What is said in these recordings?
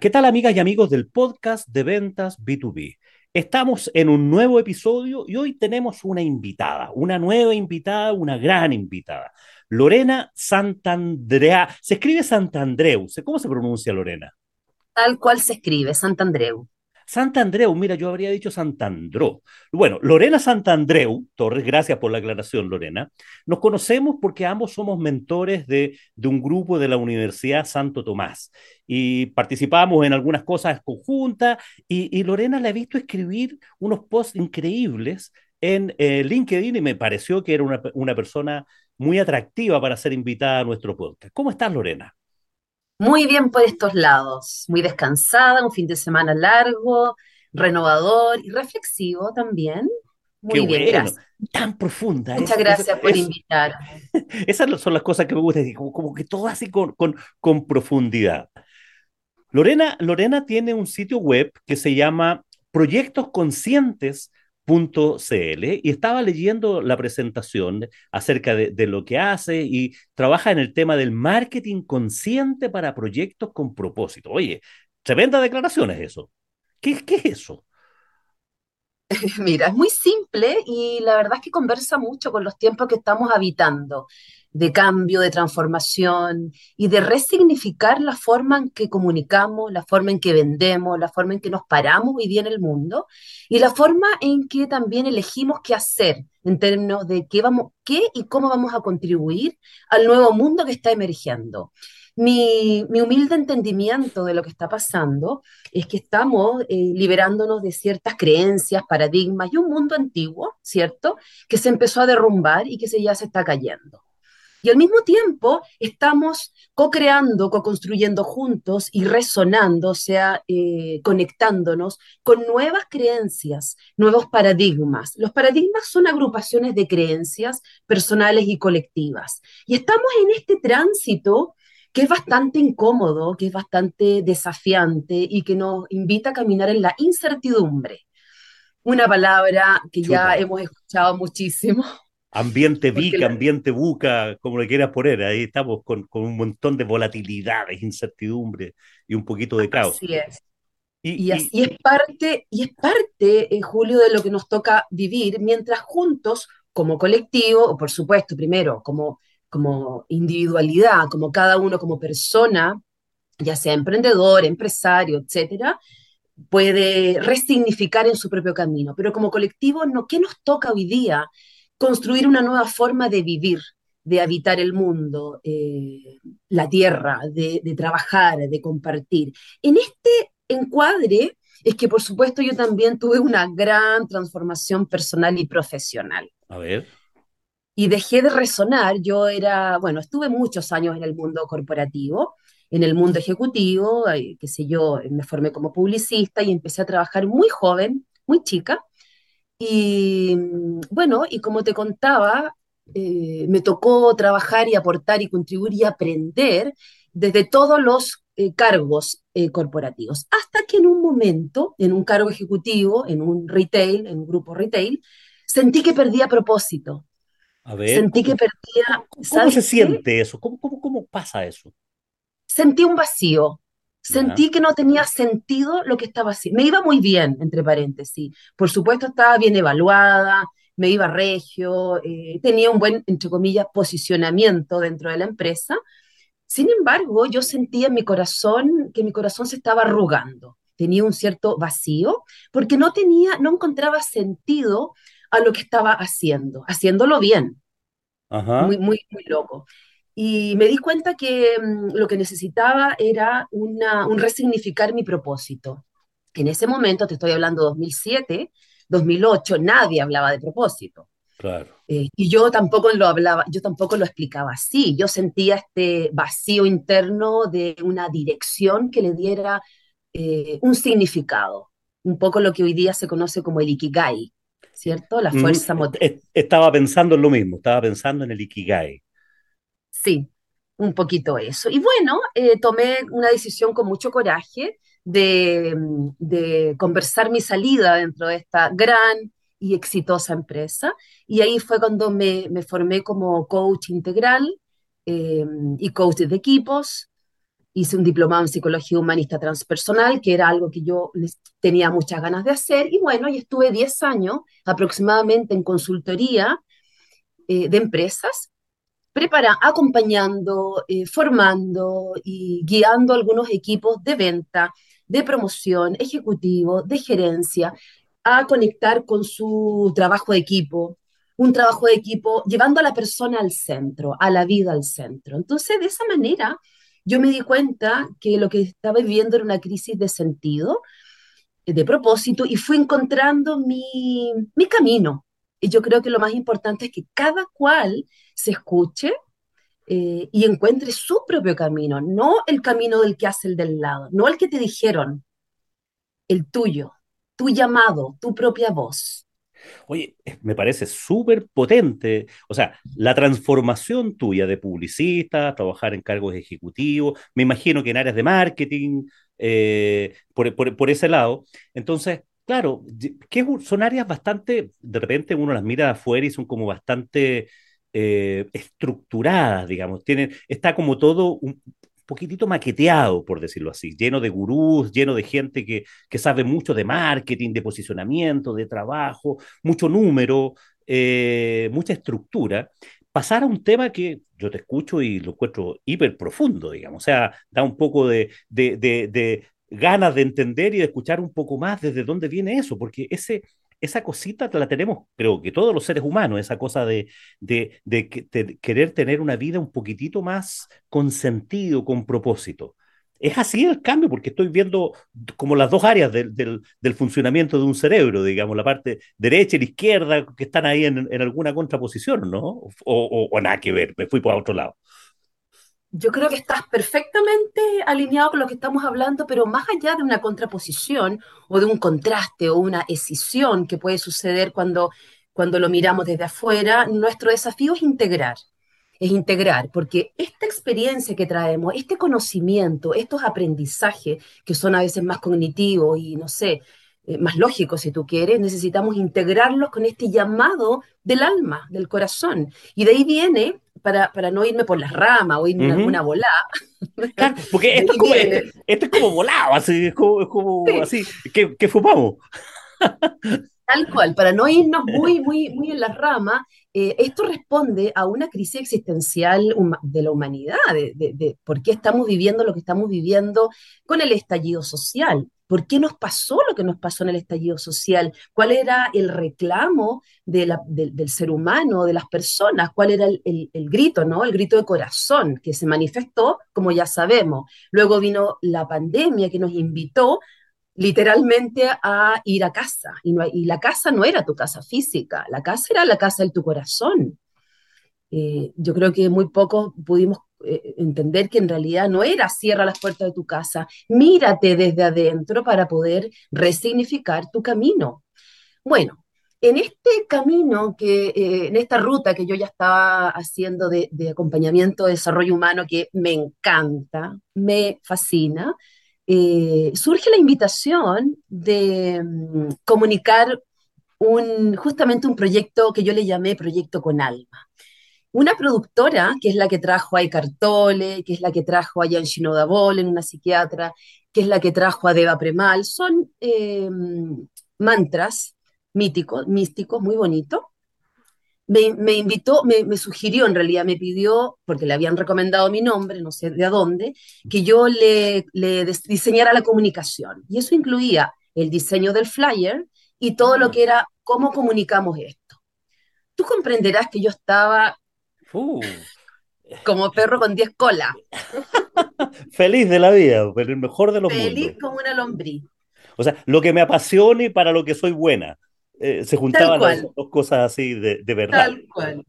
¿qué tal amigas y amigos del podcast de ventas B2B? Estamos en un nuevo episodio y hoy tenemos una invitada, una nueva invitada, una gran invitada, Lorena Santandrea. Se escribe Santandreu, ¿cómo se pronuncia Lorena? Tal cual se escribe, Santandreu. Santandreu, mira, yo habría dicho Santandró. Bueno, Lorena Santandreu, Torres, gracias por la aclaración, Lorena. Nos conocemos porque ambos somos mentores de, de un grupo de la Universidad Santo Tomás y participamos en algunas cosas conjuntas y, y Lorena la he visto escribir unos posts increíbles en eh, LinkedIn y me pareció que era una, una persona muy atractiva para ser invitada a nuestro podcast. ¿Cómo estás, Lorena? Muy bien por estos lados, muy descansada, un fin de semana largo, renovador y reflexivo también. Qué Muy bien, bueno, gracias. tan profunda. Muchas gracias por invitarme. esas son las cosas que me gustan, como, como que todo así con, con, con profundidad. Lorena, Lorena tiene un sitio web que se llama proyectosconscientes.cl y estaba leyendo la presentación acerca de, lo que hace y trabaja en el tema del marketing consciente para proyectos con propósito. Oye, tremenda declaración es eso. ¿Qué, qué es eso? Mira, es muy simple y la verdad es que conversa mucho con los tiempos que estamos habitando, de cambio, de transformación y de resignificar la forma en que comunicamos, la forma en que vendemos, la forma en que nos paramos hoy día en el mundo y la forma en que también elegimos qué hacer en términos de qué vamos, qué y cómo vamos a contribuir al nuevo mundo que está emergiendo. Mi, mi humilde entendimiento de lo que está pasando es que estamos eh, liberándonos de ciertas creencias, paradigmas y un mundo antiguo, ¿cierto? Que se empezó a derrumbar y que se, ya se está cayendo. Y al mismo tiempo estamos co-creando, co-construyendo juntos y resonando, o sea, eh, conectándonos con nuevas creencias, nuevos paradigmas. Los paradigmas son agrupaciones de creencias personales y colectivas. Y estamos en este tránsito que es bastante incómodo, que es bastante desafiante y que nos invita a caminar en la incertidumbre. Una palabra que ya hemos escuchado muchísimo, Ambiente VIC, ambiente buca, como le quieras poner, ahí estamos con, con un montón de volatilidades, incertidumbre y un poquito de caos. así es. Y, Y, y así es parte, y es parte, eh, Julio, de lo que nos toca vivir mientras juntos, como colectivo, o por supuesto, primero, como, como individualidad, como cada uno como persona, ya sea emprendedor, empresario, etcétera, puede resignificar en su propio camino. Pero como colectivo, no, ¿qué nos toca hoy día? Construir una nueva forma de vivir, de habitar el mundo, eh, la tierra, de, de trabajar, de compartir. En este encuadre es que, por supuesto, yo también tuve una gran transformación personal y profesional. a ver, Y dejé de resonar, yo era, bueno, estuve muchos años en el mundo corporativo, en el mundo ejecutivo, qué sé yo, me formé como publicista y empecé a trabajar muy joven, muy chica. Y mm, bueno, y como te contaba, eh, me tocó trabajar y aportar y contribuir y aprender desde todos los eh, cargos eh, corporativos, hasta que en un momento, en un cargo ejecutivo, en un retail, en un grupo retail, sentí que perdía propósito, a ver, sentí que ¿cómo, perdía, cómo, cómo ¿sabes se qué? siente eso? ¿Cómo, cómo, cómo pasa eso? Sentí un vacío, Sentí que no tenía sentido lo que estaba haciendo. Me iba muy bien, entre paréntesis. Por supuesto, estaba bien evaluada, me iba regio, eh, tenía un buen, entre comillas, posicionamiento dentro de la empresa. Sin embargo, yo sentía en mi corazón que mi corazón se estaba arrugando. Tenía un cierto vacío porque no tenía, no encontraba sentido a lo que estaba haciendo, haciéndolo bien muy, ajá, muy, muy loco. Y me di cuenta que mm, lo que necesitaba era una, un resignificar mi propósito. En ese momento, te estoy hablando 2007, 2008, nadie hablaba de propósito. claro. Eh, y yo tampoco lo hablaba, yo tampoco lo explicaba así. Yo sentía este vacío interno de una dirección que le diera eh, un significado, un poco lo que hoy día se conoce como el ikigai, ¿cierto? La Mm, fuerza est- motriz. est- estaba pensando en lo mismo, estaba pensando en el Ikigai. Sí, un poquito eso. Y bueno, eh, tomé una decisión con mucho coraje de, conversar mi salida dentro de esta gran y exitosa empresa. Y ahí fue cuando me, me formé como coach integral eh, y coach de equipos. hice un diplomado en psicología humanista transpersonal, que era algo que yo tenía muchas ganas de hacer, y bueno, y estuve 10 años aproximadamente en consultoría eh, de empresas, prepara, acompañando, eh, formando y guiando algunos equipos de venta, de promoción, ejecutivo, de gerencia, a conectar con su trabajo de equipo, un trabajo de equipo llevando a la persona al centro, a la vida al centro. Entonces, de esa manera, yo me di cuenta que lo que estaba viviendo era una crisis de sentido, de propósito, y fui encontrando mi, mi camino. Y yo creo que lo más importante es que cada cual se escuche eh, y encuentre su propio camino, no el camino del que hace el del lado, no el que te dijeron, el tuyo, tu llamado, tu propia voz. Oye, me parece súper potente. O sea, la transformación tuya de publicista, trabajar en cargos ejecutivos, me imagino que en áreas de marketing, eh, por, ese lado. Entonces, claro, que son áreas bastante, de repente uno las mira de afuera y son como bastante eh, estructuradas, digamos. Tienen, está como todo un, poquitito maqueteado, por decirlo así, lleno de gurús, lleno de gente que, que sabe mucho de marketing, de posicionamiento, de trabajo, mucho número, eh, mucha estructura, pasar a un tema que yo te escucho y lo encuentro hiper profundo, digamos, o sea, da un poco de, de, de ganas de entender y de escuchar un poco más desde dónde viene eso, porque ese, esa cosita la tenemos, creo que todos los seres humanos, esa cosa de, de, querer tener una vida un poquitito más con sentido, con propósito. Es así el cambio, porque estoy viendo como las dos áreas del, del, funcionamiento de un cerebro, digamos, la parte derecha y la izquierda, que están ahí en, en alguna contraposición, ¿no? O, o, o, nada que ver, me fui por otro lado. Yo creo que estás perfectamente alineado con lo que estamos hablando, pero más allá de una contraposición o de un contraste o una escisión que puede suceder cuando, cuando lo miramos desde afuera, nuestro desafío es integrar. Es integrar, porque esta experiencia que traemos, este conocimiento, estos aprendizajes que son a veces más cognitivos y, no sé, eh, más lógicos si tú quieres, necesitamos integrarlos con este llamado del alma, del corazón. Y de ahí viene para, para no irme por las ramas o irme en alguna volada. porque esto es, como, esto, es, como, volado, así, es como, es como así, que, que fumamos. Tal cual, para no irnos muy, muy, muy en las ramas, eh, esto responde a una crisis existencial de la humanidad, de, de, de, por qué estamos viviendo lo que estamos viviendo con el estallido social. ¿Por qué nos pasó lo que nos pasó en el estallido social? ¿Cuál era el reclamo del ser humano, de las personas? ¿Cuál era el, grito, ¿no? El grito de corazón que se manifestó, como ya sabemos. Luego vino la pandemia que nos invitó literalmente a ir a casa. Y, y la casa no era tu casa física, la casa era la casa de tu corazón. Eh, yo creo que muy pocos pudimos eh, entender que en realidad no era cierra las puertas de tu casa, mírate desde adentro para poder resignificar tu camino. Bueno, en este camino, que, eh, en esta ruta que yo ya estaba haciendo de, acompañamiento de desarrollo humano, que me encanta, me fascina, surge la invitación de mm, comunicar un, justamente un proyecto que yo le llamé Proyecto con Alma. Una productora, que es la que trajo a Icartole, que es la que trajo a Jan en una psiquiatra, que es la que trajo a Deva Premal, son em, mantras míticos, místicos, muy bonitos. Me, invitó, me, sugirió, en realidad me pidió, porque le habían recomendado mi nombre, no sé de dónde, que yo le, le diseñara la comunicación. Y eso incluía el diseño del flyer y todo lo ah. que era cómo comunicamos esto. Tú comprenderás que yo estaba Uh. Como perro con 10 colas. Feliz de la vida, pero el mejor de los Feliz mundos. Feliz como una lombriz. O sea, lo que me apasiona y para lo que soy buena. Eh, se juntaban las dos cosas así de, de, verdad. Tal cual.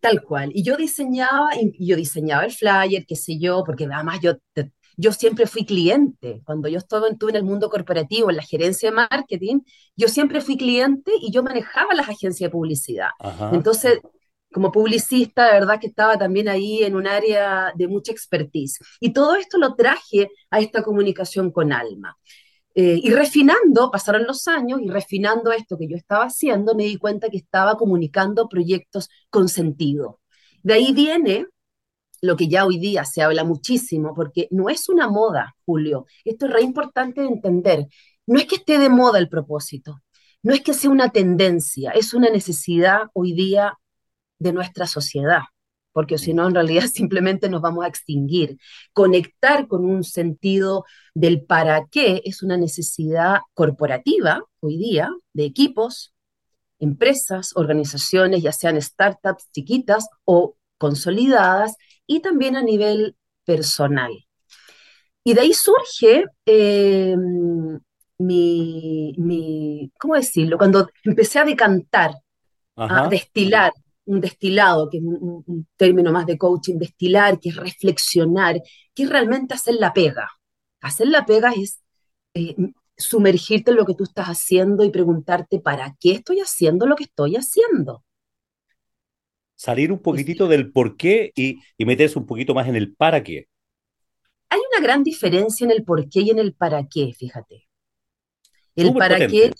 Tal cual. Y yo diseñaba, y yo diseñaba el flyer, qué sé yo, porque además yo, yo siempre fui cliente. Cuando yo estaba en, en el mundo corporativo, en la gerencia de marketing, yo siempre fui cliente y yo manejaba las agencias de publicidad. Entonces, como publicista, de verdad que estaba también ahí en un área de mucha expertise. Y todo esto lo traje a esta comunicación con alma. Eh, y refinando, pasaron los años y refinando esto que yo estaba haciendo, me di cuenta que estaba comunicando proyectos con sentido. De ahí viene lo que ya hoy día se habla muchísimo, porque no es una moda, Julio. Esto es re importante de entender. No es que esté de moda el propósito, no es que sea una tendencia, es una necesidad hoy día de nuestra sociedad, porque si no, en realidad simplemente nos vamos a extinguir. Conectar con un sentido del para qué es una necesidad corporativa hoy día de equipos, empresas, organizaciones, ya sean startups chiquitas o consolidadas, y también a nivel personal. Y de ahí surge eh, mi, mi, ¿cómo decirlo? Cuando empecé a decantar, a destilar, un destilado, que es un, término más de coaching, destilar, que es reflexionar, que es realmente hacer la pega. Hacer la pega es eh, sumergirte en lo que tú estás haciendo y preguntarte, ¿para qué estoy haciendo lo que estoy haciendo? Salir un poquitito del por qué y, y meterse un poquito más en el para qué. Hay una gran diferencia en el por qué y en el para qué, fíjate. El para qué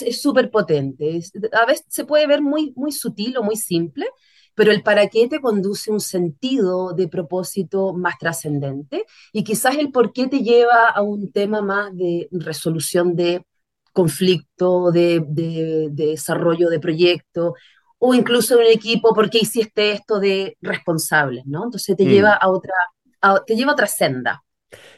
es súper potente. A veces se puede ver muy, muy sutil o muy simple, pero el para qué te conduce un sentido de propósito más trascendente y quizás el por qué te lleva a un tema más de resolución de conflicto, de, de, desarrollo de proyecto, o incluso en un equipo, ¿por qué hiciste esto de responsable? ¿no? Entonces te mm. lleva a otra, te lleva a otra senda.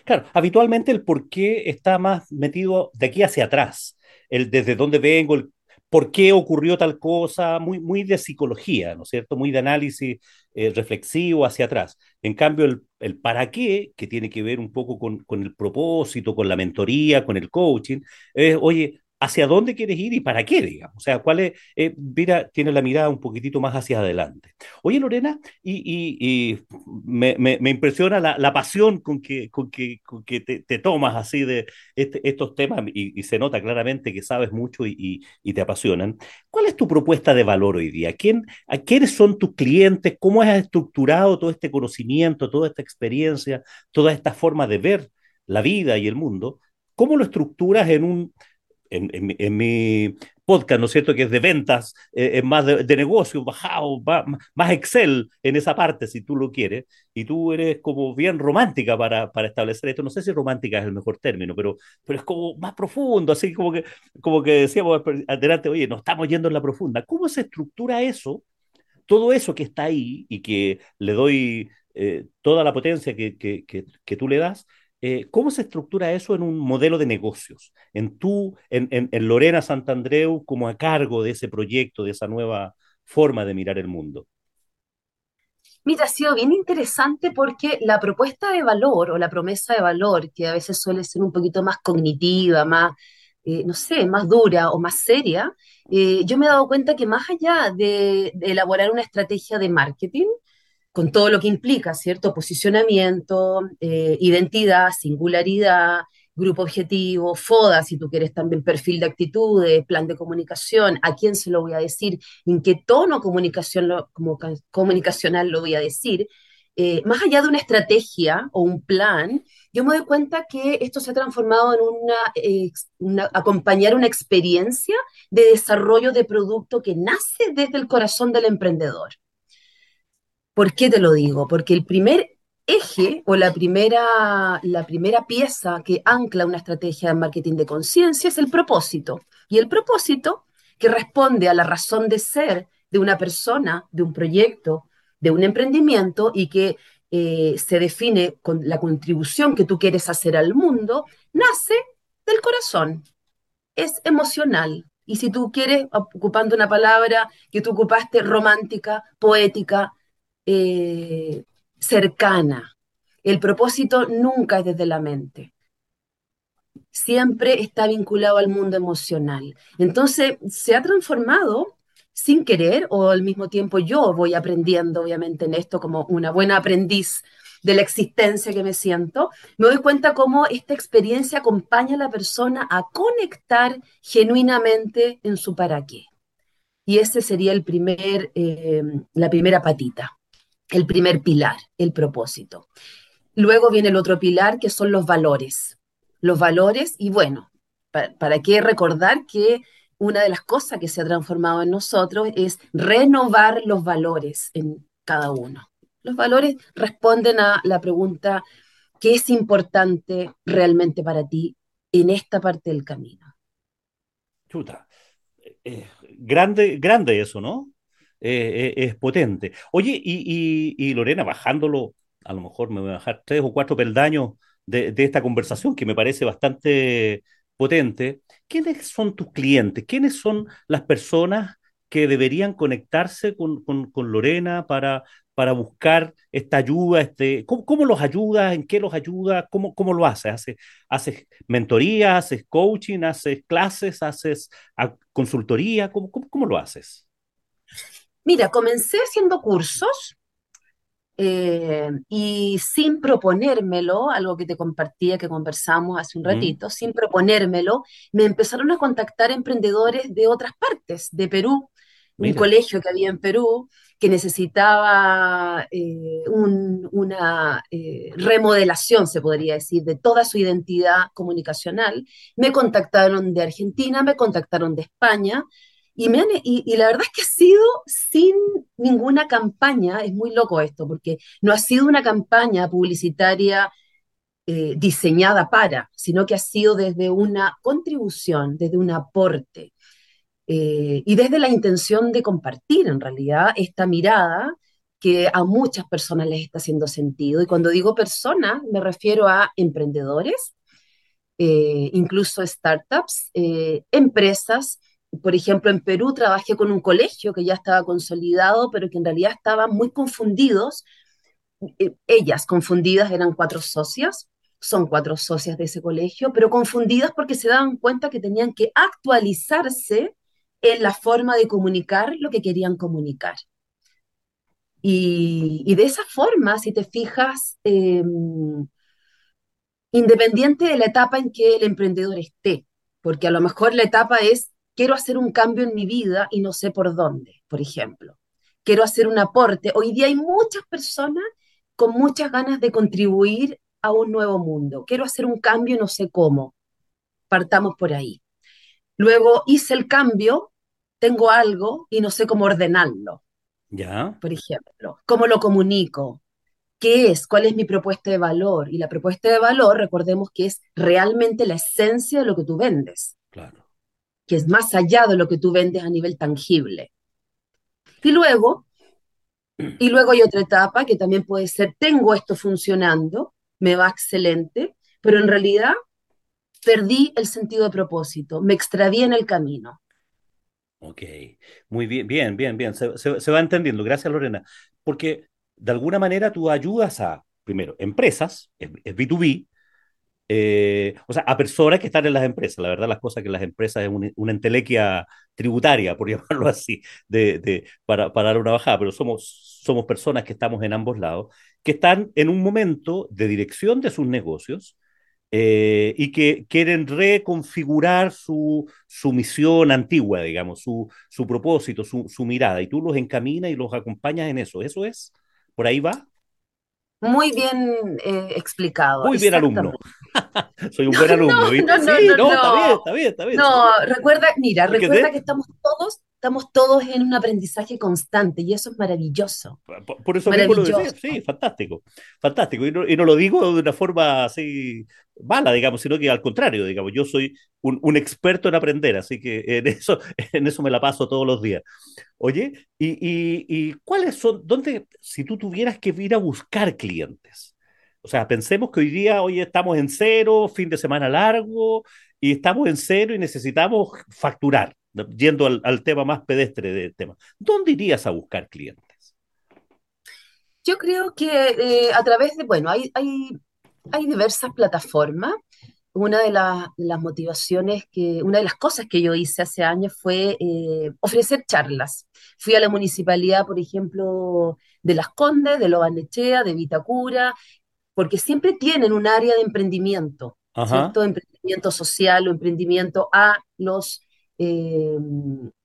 Claro, habitualmente el por qué está más metido de aquí hacia atrás, el desde dónde vengo, el por qué ocurrió tal cosa, muy, muy de psicología, ¿no es cierto? Muy de análisis eh, reflexivo hacia atrás. En cambio, el, el, para qué, que tiene que ver un poco con, con, el propósito, con la mentoría, con el coaching, es, oye, hacia dónde quieres ir y para qué, digamos. O sea, cuál es, eh, mira, tiene la mirada un poquitito más hacia adelante. Oye, Lorena, y, me, impresiona la, pasión con que, te, tomas así de este, estos temas y, se nota claramente que sabes mucho y, te apasionan. ¿Cuál es tu propuesta de valor hoy día? ¿Quién, a ¿Quiénes son tus clientes? ¿Cómo has estructurado todo este conocimiento, toda esta experiencia, toda esta forma de ver la vida y el mundo? ¿Cómo lo estructuras en un en, mi podcast, ¿no es cierto?, que es de ventas, eh, es más de, negocio, bajado, más, Excel en esa parte, si tú lo quieres, y tú eres como bien romántica para, para establecer esto, no sé si romántica es el mejor término, pero, pero es como más profundo, así como que, como que decíamos adelante, oye, nos estamos yendo en la profunda. ¿Cómo se estructura eso? Todo eso que está ahí y que le doy eh, toda la potencia que, que, que tú le das, eh, ¿cómo se estructura eso en un modelo de negocios? En tú, en, en, Lorena Santandreu, como a cargo de ese proyecto, de esa nueva forma de mirar el mundo. Mira, ha sido bien interesante porque la propuesta de valor o la promesa de valor, que a veces suele ser un poquito más cognitiva, más, eh, no sé, más dura o más seria, eh, yo me he dado cuenta que más allá de elaborar una estrategia de marketing, con todo lo que implica, ¿cierto? Posicionamiento, eh, identidad, singularidad, grupo objetivo, FODA, si tú quieres también perfil de actitudes, plan de comunicación, a quién se lo voy a decir, en qué tono comunicación como, comunicacional lo voy a decir. Eh, más allá de una estrategia o un plan, yo me doy cuenta que esto se ha transformado en una, una, acompañar una experiencia de desarrollo de producto que nace desde el corazón del emprendedor. ¿Por qué te lo digo? Porque el primer eje o la primera, la primera pieza que ancla una estrategia de marketing de conciencia es el propósito. Y el propósito que responde a la razón de ser de una persona, de un proyecto, de un emprendimiento y que eh, se define con la contribución que tú quieres hacer al mundo, nace del corazón. Es emocional. Y si tú quieres, ocupando una palabra que tú ocupaste, romántica, poética, eh, cercana. El propósito nunca es desde la mente. Siempre está vinculado al mundo emocional. Entonces, se ha transformado sin querer o al mismo tiempo yo voy aprendiendo, obviamente, en esto como una buena aprendiz de la existencia que me siento, me doy cuenta cómo esta experiencia acompaña a la persona a conectar genuinamente en su para qué. Y ese sería el primer, eh, la primera patita el primer pilar, el propósito. Luego viene el otro pilar, que son los valores. Los valores, y bueno, ¿para, qué recordar que una de las cosas que se ha transformado en nosotros es renovar los valores en cada uno? Los valores responden a la pregunta, ¿qué es importante realmente para ti en esta parte del camino? Chuta. Eh, grande, grande eso, ¿no? Eh, eh, es potente. Oye, y, Lorena, bajándolo, a lo mejor me voy a bajar tres o cuatro peldaños de, esta conversación que me parece bastante potente. ¿Quiénes son tus clientes? ¿Quiénes son las personas que deberían conectarse con, Lorena para, para buscar esta ayuda? Este, ¿cómo, ¿Cómo, los ayudas? ¿En qué los ayudas? ¿Cómo, cómo lo haces? ¿Haces, haces mentoría? ¿Haces coaching? ¿Haces clases? ¿Haces consultoría? ¿Cómo, cómo, cómo lo haces? Mira, comencé haciendo cursos eh, y sin proponérmelo, algo que te compartía, que conversamos hace un ratito, sin proponérmelo, me empezaron a contactar emprendedores de otras partes, de Perú, un colegio que había en Perú que necesitaba eh, una eh, remodelación, se podría decir, de toda su identidad comunicacional. Me contactaron de Argentina, me contactaron de España, y, me y, la verdad es que ha sido sin ninguna campaña, es muy loco esto, porque no ha sido una campaña publicitaria eh, diseñada para, sino que ha sido desde una contribución, desde un aporte eh, y desde la intención de compartir en realidad esta mirada que a muchas personas les está haciendo sentido. Y cuando digo personas, me refiero a emprendedores, eh, incluso startups, empresas, por ejemplo, en Perú trabajé con un colegio que ya estaba consolidado, pero que en realidad estaban muy confundidos. Eh, ellas confundidas eran cuatro socias, son cuatro socias de ese colegio, pero confundidas porque se daban cuenta que tenían que actualizarse en la forma de comunicar lo que querían comunicar. Y, de esa forma, si te fijas, em, independiente de la etapa en que el emprendedor esté, porque a lo mejor la etapa es quiero hacer un cambio en mi vida y no sé por dónde, por ejemplo. Quiero hacer un aporte. Hoy día hay muchas personas con muchas ganas de contribuir a un nuevo mundo. Quiero hacer un cambio y no sé cómo. Partamos por ahí. Luego hice el cambio, tengo algo y no sé cómo ordenarlo. Ya. Por ejemplo, ¿cómo lo comunico? ¿Qué es? ¿Cuál es mi propuesta de valor? Y la propuesta de valor, recordemos que es realmente la esencia de lo que tú vendes. Claro que es más allá de lo que tú vendes a nivel tangible. Y luego, y luego hay otra etapa que también puede ser, tengo esto funcionando, me va excelente, pero en realidad perdí el sentido de propósito, me extraví en el camino. Ok, muy bien, bien, bien, bien, se, va entendiendo. Gracias, Lorena. Porque de alguna manera tú ayudas a, primero, empresas, es B2B, eh, o sea, a personas que están en las empresas. La verdad, las cosas que las empresas es una, entelequia tributaria, por llamarlo así, de, para, para, dar una bajada, pero somos, somos personas que estamos en ambos lados, que están en un momento de dirección de sus negocios eh, y que quieren reconfigurar su, su misión antigua, digamos, su, su propósito, su, su mirada, y tú los encaminas y los acompañas en eso. ¿Eso es? ¿Por ahí va? Muy bien eh, explicado. Muy bien alumno. Soy un buen alumno, no. No, no, sí, no, no, está bien, está bien, está bien. No, recuerda, mira, recuerda que estamos todos, estamos todos en un aprendizaje constante y eso es maravilloso. Por, eso mismo lo decía, sí, fantástico, fantástico. Y no, y no, lo digo de una forma así mala, digamos, sino que al contrario, digamos, yo soy un, un experto en aprender, así que en eso, en eso me la paso todos los días. Oye, y, y, y cuáles son, dónde, si tú tuvieras que ir a buscar clientes, o sea, pensemos que hoy día, hoy estamos en cero, fin de semana largo, y estamos en cero y necesitamos facturar, yendo al, tema más pedestre del tema. ¿Dónde irías a buscar clientes? Yo creo que eh, a través de, bueno, hay, hay, hay diversas plataformas. Una de las motivaciones que, una de las cosas que yo hice hace años fue eh, ofrecer charlas. Fui a la municipalidad, por ejemplo, de Las Condes, de Lobanechea, de Vitacura, porque siempre tienen un área de emprendimiento, ¿cierto? Emprendimiento social o emprendimiento a los eh,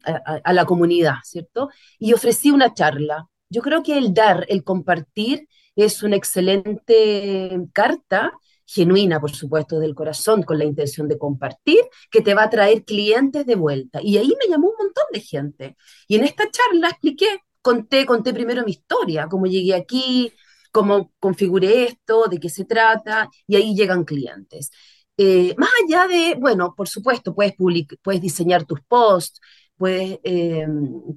a, la comunidad, ¿cierto? Y ofrecí una charla. Yo creo que el dar, el compartir, es una excelente carta, genuina, por supuesto, del corazón, con la intención de compartir, que te va a traer clientes de vuelta. Y ahí me llamó un montón de gente. Y en esta charla expliqué conté, conté primero mi historia, cómo llegué aquí, cómo configuré esto, de qué se trata, y ahí llegan clientes. Eh, más allá de, bueno, por supuesto, puedes, puedes diseñar tus posts, puedes eh,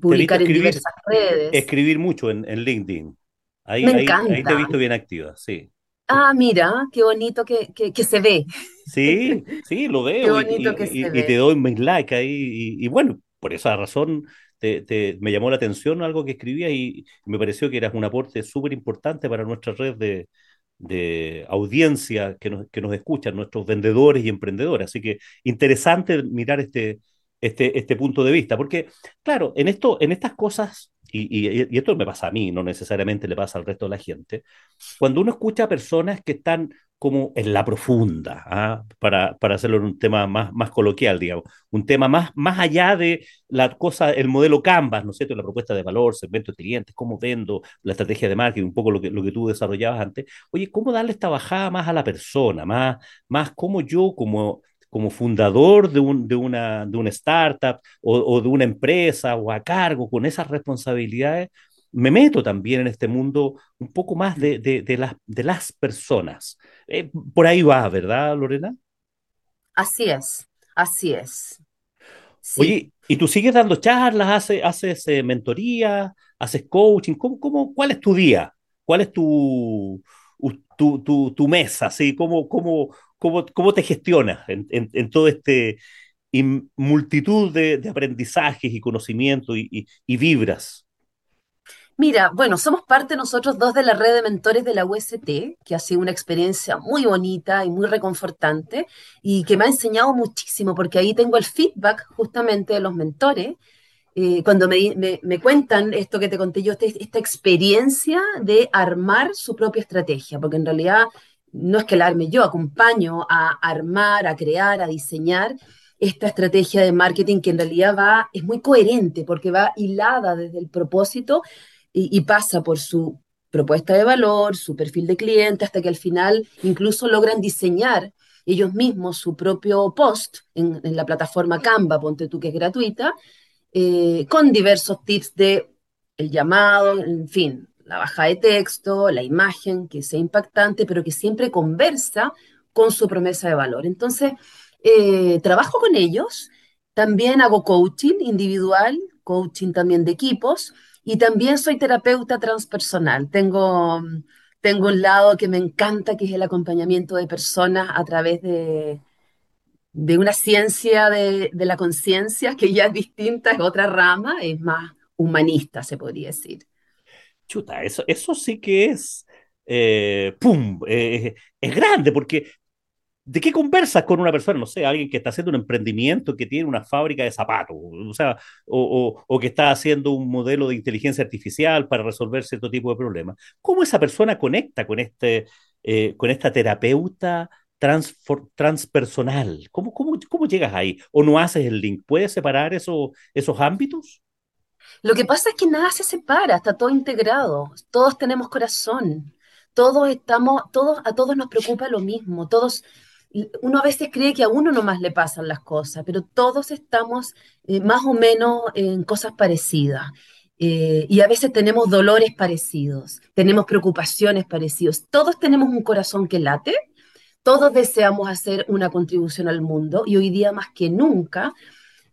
publicar en diversas redes. Escribir mucho en, LinkedIn. Ahí, Me encanta. ahí te he visto bien activa, sí. Ah, mira, qué bonito que, que, se ve. Sí, sí, lo veo. Qué bonito y, que se ve. y, te doy mis like ahí. Y, bueno, por esa razón te, me llamó la atención algo que escribías y me pareció que eras un aporte súper importante para nuestra red de, de audiencia que nos, que nos escuchan, nuestros vendedores y emprendedores. Así que interesante mirar este, este, este punto de vista, porque claro, en, esto, en estas cosas y, esto me pasa a mí, no necesariamente le pasa al resto de la gente, cuando uno escucha a personas que están como en la profunda, ¿ah? para, para hacerlo en un tema más, más coloquial, digamos, un tema más, más allá de la cosa, el modelo Canvas, ¿no es cierto?, la propuesta de valor, segmento de clientes, cómo vendo, la estrategia de marketing, un poco lo que, lo que tú desarrollabas antes. Oye, ¿cómo darle esta bajada más a la persona, más, más cómo yo como como fundador de, un, de, una, de una startup o, de una empresa o a cargo con esas responsabilidades, me meto también en este mundo un poco más de, de, las, de las personas. Eh, por ahí va, ¿verdad, Lorena? Así es, así es. Oye, ¿y tú sigues dando charlas, haces, haces eh, mentoría, haces coaching? ¿Cómo, cómo, cuál es tu día? ¿Cuál es tu, tu, tu, tu mesa? ¿sí? ¿Cómo, cómo, ¿Cómo, te gestionas en, en, todo este multitud de, aprendizajes y conocimientos y, vibras? Mira, bueno, somos parte nosotros dos de la red de mentores de la UST, que ha sido una experiencia muy bonita y muy reconfortante y que me ha enseñado muchísimo, porque ahí tengo el feedback justamente de los mentores. Eh, cuando me, cuentan esto que te conté yo, este, esta experiencia de armar su propia estrategia, porque en realidad no es que la arme yo, acompaño a armar, a crear, a diseñar esta estrategia de marketing que en realidad va, es muy coherente porque va hilada desde el propósito y, pasa por su propuesta de valor, su perfil de cliente, hasta que al final incluso logran diseñar ellos mismos su propio post en, la plataforma Canva, ponte tú que es gratuita, eh, con diversos tips de el llamado, en fin, la baja de texto, la imagen, que sea impactante, pero que siempre conversa con su promesa de valor. Entonces, eh, trabajo con ellos, también hago coaching individual, coaching también de equipos, y también soy terapeuta transpersonal. Tengo, tengo un lado que me encanta, que es el acompañamiento de personas a través de, de una ciencia de, la conciencia, que ya es distinta, es otra rama, es más humanista, se podría decir. Chuta, eso, eso sí que es, eh, ¡pum!, eh, es grande, porque ¿de qué conversas con una persona? No sé, alguien que está haciendo un emprendimiento, que tiene una fábrica de zapatos, o sea, o, que está haciendo un modelo de inteligencia artificial para resolver cierto tipo de problemas. ¿Cómo esa persona conecta con, este, eh, con esta terapeuta transpersonal? ¿Cómo, cómo, ¿Cómo llegas ahí? ¿O no haces el link? ¿Puedes separar eso, esos ámbitos? Lo que pasa es que nada se separa, está todo integrado, todos tenemos corazón, todos estamos, todos, a todos nos preocupa lo mismo, todos, uno a veces cree que a uno nomás le pasan las cosas, pero todos estamos eh, más o menos en cosas parecidas. Eh, y a veces tenemos dolores parecidos, tenemos preocupaciones parecidas, todos tenemos un corazón que late, todos deseamos hacer una contribución al mundo y hoy día más que nunca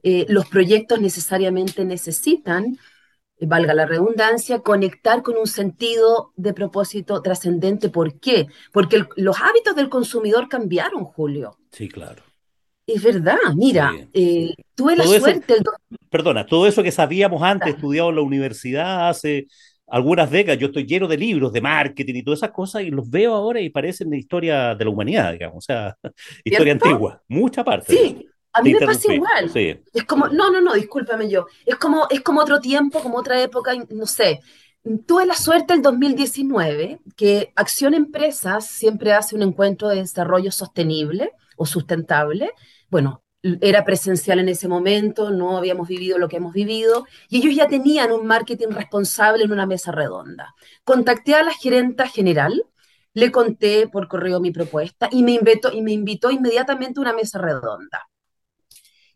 eh, los proyectos necesariamente necesitan, valga la redundancia, conectar con un sentido de propósito trascendente. ¿Por qué? Porque los hábitos del consumidor cambiaron, Julio. Sí, claro. Es verdad, mira, eh, tuve la suerte. Perdona, todo eso que sabíamos antes, estudiado en la universidad hace algunas décadas, yo estoy lleno de libros de marketing y todas esas cosas y los veo ahora y parecen de historia de la humanidad, digamos, o sea, historia antigua, mucha parte. Sí, a mí me pasa igual. Es como, no, no, no, discúlpame yo. Es como, es como otro tiempo, como otra época, no sé. Tuve la suerte el 2019 que Acción Empresas siempre hace un encuentro de desarrollo sostenible o sustentable. Bueno, era presencial en ese momento, no habíamos vivido lo que hemos vivido, y ellos ya tenían un marketing responsable en una mesa redonda. Contacté a la gerenta general, le conté por correo mi propuesta y me invitó, y me invitó inmediatamente a una mesa redonda.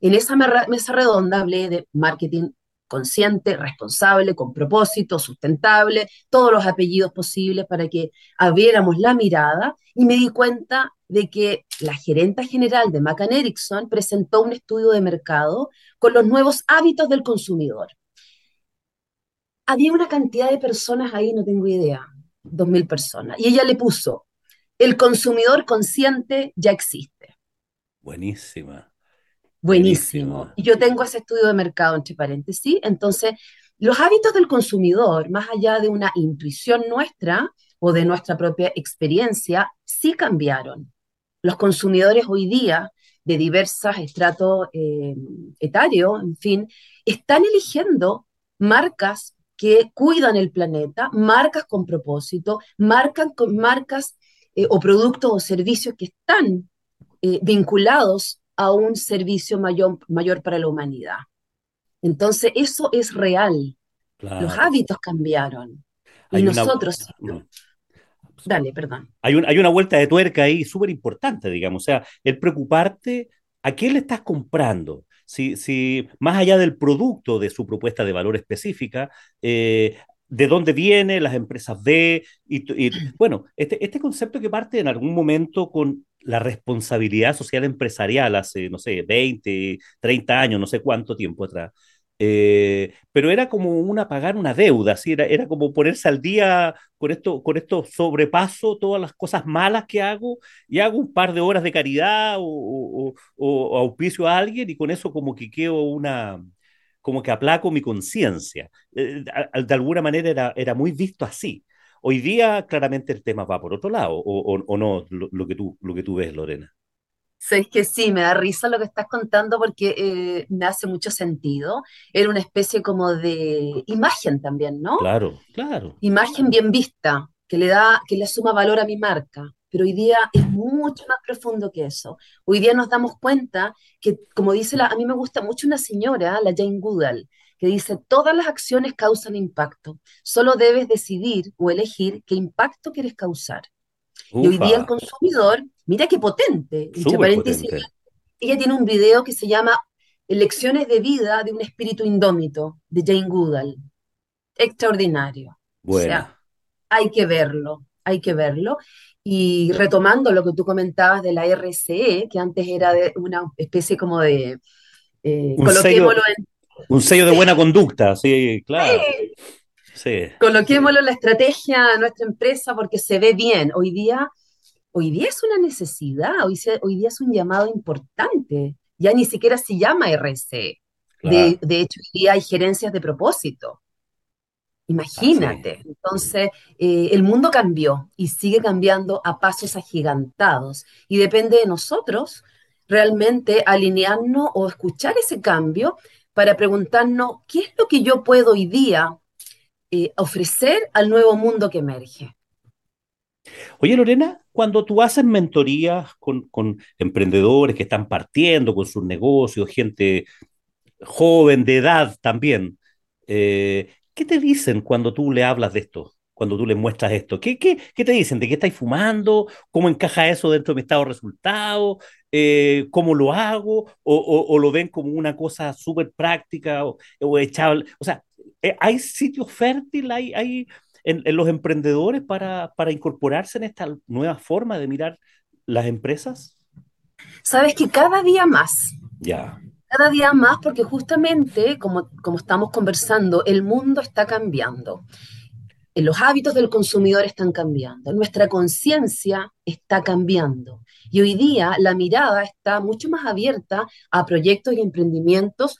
En esa mesa redonda hablé de marketing consciente, responsable, con propósito, sustentable, todos los apellidos posibles para que abriéramos la mirada y me di cuenta de que la gerenta general de Macan Erickson presentó un estudio de mercado con los nuevos hábitos del consumidor. Había una cantidad de personas ahí, no tengo idea, dos mil personas, y ella le puso, el consumidor consciente ya existe. Buenísima. Buenísimo. Y yo tengo ese estudio de mercado, entre paréntesis. Entonces, los hábitos del consumidor, más allá de una intuición nuestra o de nuestra propia experiencia, sí cambiaron. Los consumidores hoy día, de diversos estratos eh, etarios, en fin, están eligiendo marcas que cuidan el planeta, marcas con propósito, marcas, marcas eh, o productos o servicios que están eh, vinculados a un servicio mayor, mayor para la humanidad. Entonces, eso es real. Los hábitos cambiaron. y nosotros... Dale, perdón. Hay, hay una vuelta de tuerca ahí súper importante, digamos. O sea, el preocuparte a quién le estás comprando. Si, si más allá del producto de su propuesta de valor específica, eh, de dónde viene, las empresas de, y, bueno, este, este concepto que parte en algún momento con la responsabilidad social empresarial hace, no sé, 20, 30 años, no sé cuánto tiempo atrás. Eh, pero era como una pagar una deuda, ¿sí? era, era como ponerse al día con esto, con esto sobrepaso todas las cosas malas que hago y hago un par de horas de caridad o, o, auspicio a alguien y con eso como que quedo una, como que aplaco mi conciencia. Eh, de alguna manera era, era muy visto así. Hoy día claramente el tema va por otro lado, o, no, lo, que tú, lo que tú ves, Lorena. Sabes que sí, me da risa lo que estás contando porque eh, me hace mucho sentido. Era una especie como de imagen también, ¿no? Claro, claro. Imagen bien vista, que le da, que le suma valor a mi marca. Pero hoy día es mucho más profundo que eso. Hoy día nos damos cuenta que, como dice la, a mí me gusta mucho una señora, la Jane Goodall, que dice, todas las acciones causan impacto, solo debes decidir o elegir qué impacto quieres causar. Y hoy día el consumidor, mira qué potente, entre paréntesis, ella tiene un video que se llama Lecciones de vida de un espíritu indómito, de Jane Goodall. Extraordinario. Bueno. O sea, hay que verlo, hay que verlo. Y retomando lo que tú comentabas de la RCE, que antes era de una especie como de, eh, coloquémoslo en un sello de buena conducta, sí, claro. Sí. Coloquémoslo la estrategia a nuestra empresa porque se ve bien. Hoy día, hoy día es una necesidad, hoy, hoy día es un llamado importante. Ya ni siquiera se llama RC. De, hecho, hoy día hay gerencias de propósito. Imagínate. Entonces, eh, el mundo cambió y sigue cambiando a pasos agigantados. Y depende de nosotros realmente alinearnos o escuchar ese cambio para preguntarnos qué es lo que yo puedo hoy día eh, ofrecer al nuevo mundo que emerge. Oye, Lorena, cuando tú haces mentorías con, emprendedores que están partiendo con sus negocios, gente joven, de edad también, eh, ¿qué te dicen cuando tú le hablas de esto? Cuando tú les muestras esto, ¿Qué, qué, qué te dicen? ¿De qué estáis fumando? ¿Cómo encaja eso dentro de mi estado de resultado? Eh, cómo lo hago, o, lo ven como una cosa súper práctica o, echable. O sea, eh, ¿hay sitio fértil hay, hay en, los emprendedores para, para incorporarse en esta nueva forma de mirar las empresas? Sabes que cada día más. Ya. Cada día más porque justamente, como, como estamos conversando, el mundo está cambiando los hábitos del consumidor están cambiando, nuestra conciencia está cambiando. Y hoy día la mirada está mucho más abierta a proyectos y emprendimientos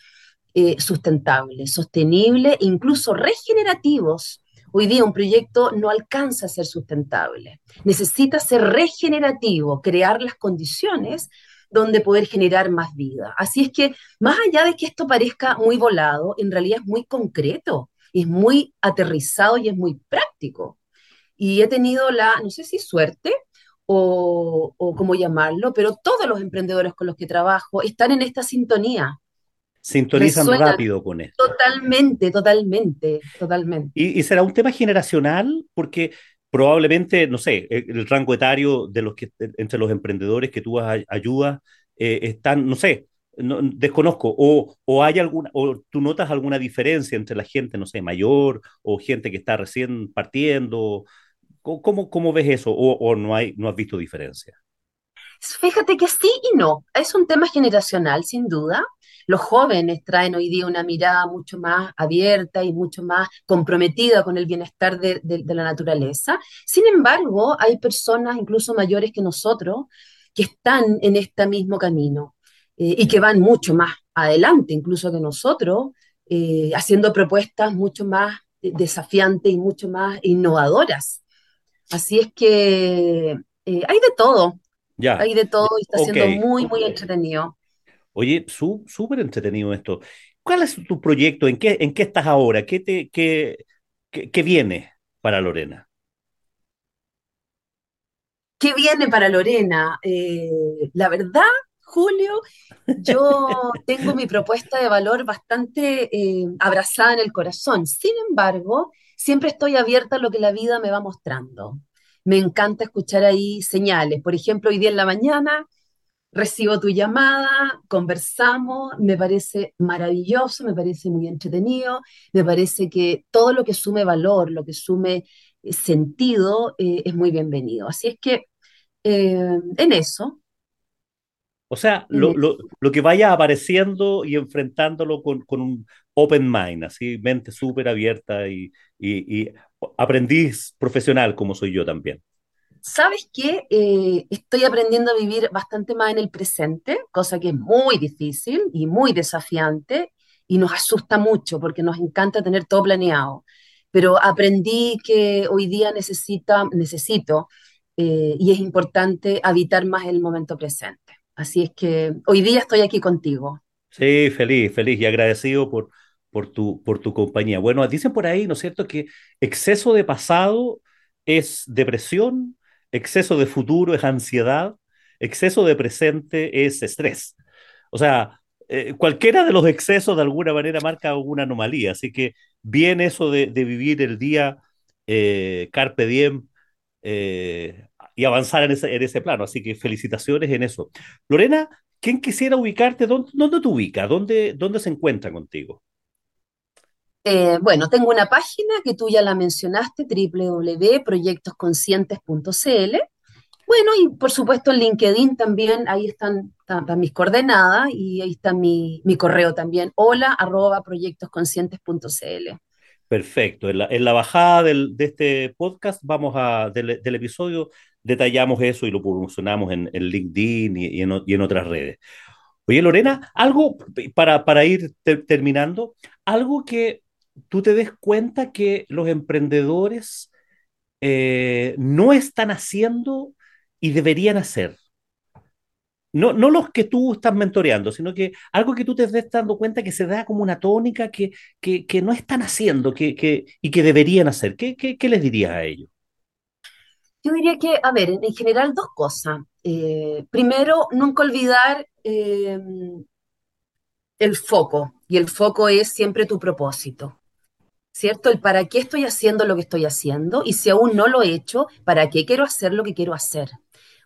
eh, sustentables, sostenibles incluso regenerativos. Hoy día un proyecto no alcanza a ser sustentable. Necesita ser regenerativo, crear las condiciones donde poder generar más vida. Así es que, más allá de que esto parezca muy volado, en realidad es muy concreto es muy aterrizado y es muy práctico. Y he tenido la, no sé si suerte o, o cómo llamarlo, pero todos los emprendedores con los que trabajo están en esta sintonía. Sintonizan rápido con esto. Totalmente, totalmente, totalmente. ¿Y, será un tema generacional? Porque probablemente, no sé, el, rango etario de los que, entre los emprendedores que tú ayudas, eh, están, no sé, desconozco, o, o, hay alguna, o tú notas alguna diferencia entre la gente, no sé, mayor o gente que está recién partiendo. ¿Cómo, ves eso? ¿O, no, has visto diferencia? Fíjate que sí y no. Es un tema generacional, sin duda. Los jóvenes traen hoy día una mirada mucho más abierta y mucho más comprometida con el bienestar de, la naturaleza. Sin embargo, hay personas incluso mayores que nosotros que están en este mismo camino eh, y que van mucho más adelante incluso que nosotros, eh, haciendo propuestas mucho más desafiantes y mucho más innovadoras. Así es que eh, hay de todo, ya. Hay de todo y está siendo muy, muy entretenido. Oye, súper entretenido esto. ¿Cuál es tu proyecto? ¿En qué, en qué estás ahora? ¿Qué, te, qué, qué, viene para Lorena? ¿Qué viene para Lorena? Eh, la verdad, Julio, yo tengo mi propuesta de valor bastante eh, abrazada en el corazón. Sin embargo, siempre estoy abierta a lo que la vida me va mostrando me encanta escuchar ahí señales. Por ejemplo, hoy día en la mañana recibo tu llamada, conversamos, me parece maravilloso, me parece muy entretenido, me parece que todo lo que sume valor, lo que sume eh, sentido, eh, es muy bienvenido. Así es que eh, en eso. O sea, lo, que vaya apareciendo y enfrentándolo con, un open mind, así, mente súper abierta y, y aprendiz profesional como soy yo también. ¿Sabes qué? Eh, estoy aprendiendo a vivir bastante más en el presente, cosa que es muy difícil y muy desafiante y nos asusta mucho porque nos encanta tener todo planeado. Pero aprendí que hoy día necesita, necesito eh, y es importante habitar más el momento presente. Así es que hoy día estoy aquí contigo. Sí, feliz, feliz y agradecido por, por tu, por tu compañía. Bueno, dicen por ahí, ¿no es cierto?, que exceso de pasado es depresión, exceso de futuro es ansiedad, exceso de presente es estrés. O sea, eh, cualquiera de los excesos de alguna manera marca alguna anomalía. Así que bien eso de, vivir el día eh, carpe diem eh, y avanzar en ese, en ese plano. Así que felicitaciones en eso. Lorena, ¿quién quisiera ubicarte? ¿Dónde, dónde te ubica? ¿Dónde, ¿Dónde se encuentra contigo? Eh, bueno, tengo una página que tú ya la mencionaste, www.proyectosconscientes.cl. Bueno, y por supuesto en LinkedIn también, ahí están, mis coordenadas y ahí está mi, correo también, hola arroba proyectosconscientes.cl. Perfecto. En la, bajada de este podcast, vamos a, del, episodio, detallamos eso y lo promocionamos en, LinkedIn y, en, otras redes. Oye, Lorena, algo para, para ir terminando, algo que tú te des cuenta que los emprendedores eh, no están haciendo y deberían hacer. No, no los que tú estás mentoreando, sino que algo que tú te estés dando cuenta que se da como una tónica que, que, no están haciendo que, que, y que deberían hacer. ¿Qué, qué, les dirías a ellos? Yo diría que, a ver, en, general dos cosas. Eh, primero, nunca olvidar eh, el foco, y el foco es siempre tu propósito. ¿Cierto? El para qué estoy haciendo lo que estoy haciendo y si aún no lo he hecho, ¿para qué quiero hacer lo que quiero hacer?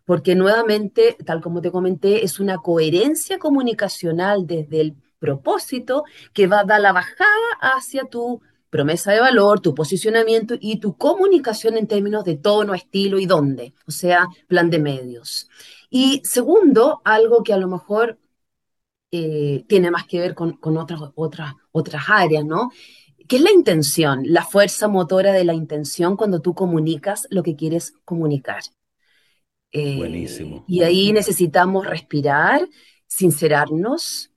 Porque nuevamente, tal como te comenté, es una coherencia comunicacional desde el propósito que va a dar la bajada hacia tu promesa de valor, tu posicionamiento y tu comunicación en términos de tono, estilo y dónde, o sea, plan de medios. Y segundo, algo que a lo mejor eh, tiene más que ver con, con otras, otras, otras áreas, ¿no? ¿Qué es la intención? La fuerza motora de la intención cuando tú comunicas lo que quieres comunicar. Eh, Buenísimo. Y ahí necesitamos respirar, sincerarnos.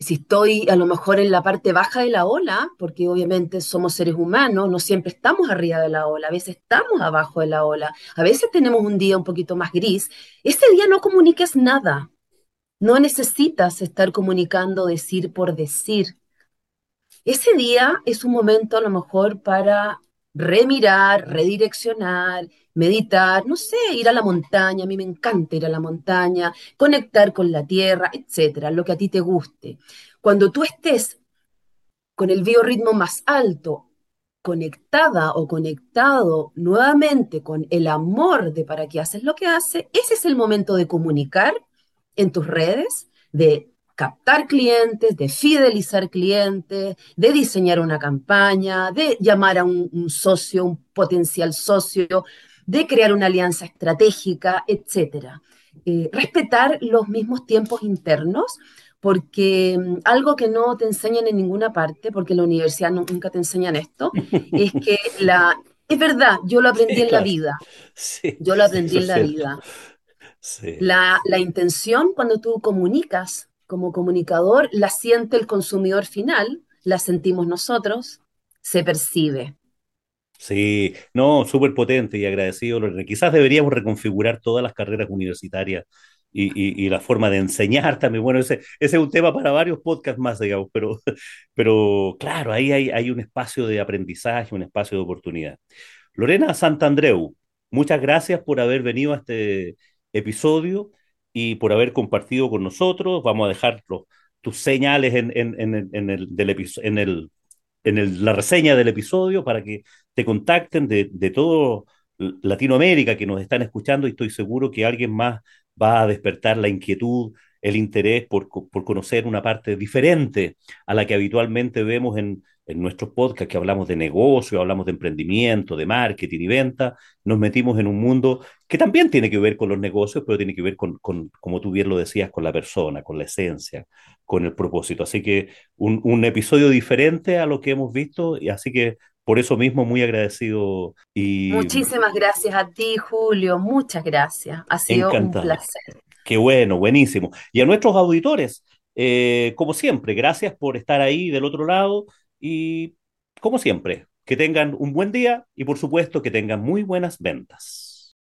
Si estoy a lo mejor en la parte baja de la ola, porque obviamente somos seres humanos, no siempre estamos arriba de la ola, a veces estamos abajo de la ola, a veces tenemos un día un poquito más gris, ese día no comuniques nada. No necesitas estar comunicando decir por decir. Ese día es un momento a lo mejor para remirar, redireccionar, meditar, no sé, ir a la montaña, a mí me encanta ir a la montaña, conectar con la tierra, etcétera, lo que a ti te guste. Cuando tú estés con el biorritmo más alto, conectada o conectado nuevamente con el amor de para qué haces lo que hace, ese es el momento de comunicar en tus redes, de captar clientes, de fidelizar clientes, de diseñar una campaña, de llamar a un, un socio, un potencial socio, de crear una alianza estratégica, etcétera. Eh, respetar los mismos tiempos internos, porque mm, algo que no te enseñan en ninguna parte, porque la universidad nunca te enseñan esto, es que la... Es verdad, yo lo aprendí en la vida. yo lo aprendí en la vida. La, la intención cuando tú comunicas como comunicador, la siente el consumidor final, la sentimos nosotros, se percibe. Sí, no, súper potente y agradecido. Quizás deberíamos reconfigurar todas las carreras universitarias y, la forma de enseñar también. Bueno, ese, es un tema para varios podcasts más, digamos, pero, pero claro, ahí hay, hay un espacio de aprendizaje, un espacio de oportunidad. Lorena Santandreu, muchas gracias por haber venido a este episodio y por haber compartido con nosotros. Vamos a dejar tus señales en, en, en, el, del en el en la reseña del episodio para que te contacten de, de todo Latinoamérica que nos están escuchando y estoy seguro que alguien más va a despertar la inquietud, el interés por, por conocer una parte diferente a la que habitualmente vemos en, en nuestros podcasts que hablamos de negocio, hablamos de emprendimiento, de marketing y venta, nos metimos en un mundo que también tiene que ver con los negocios, pero tiene que ver con, con como tú bien lo decías, con la persona, con la esencia, con el propósito. Así que un, un episodio diferente a lo que hemos visto, y así que por eso mismo muy agradecido. Y... Muchísimas gracias a ti, Julio, muchas gracias. Ha sido un placer. Qué bueno, buenísimo. Y a nuestros auditores, eh, como siempre, gracias por estar ahí del otro lado y como siempre, que tengan un buen día y por supuesto que tengan muy buenas ventas.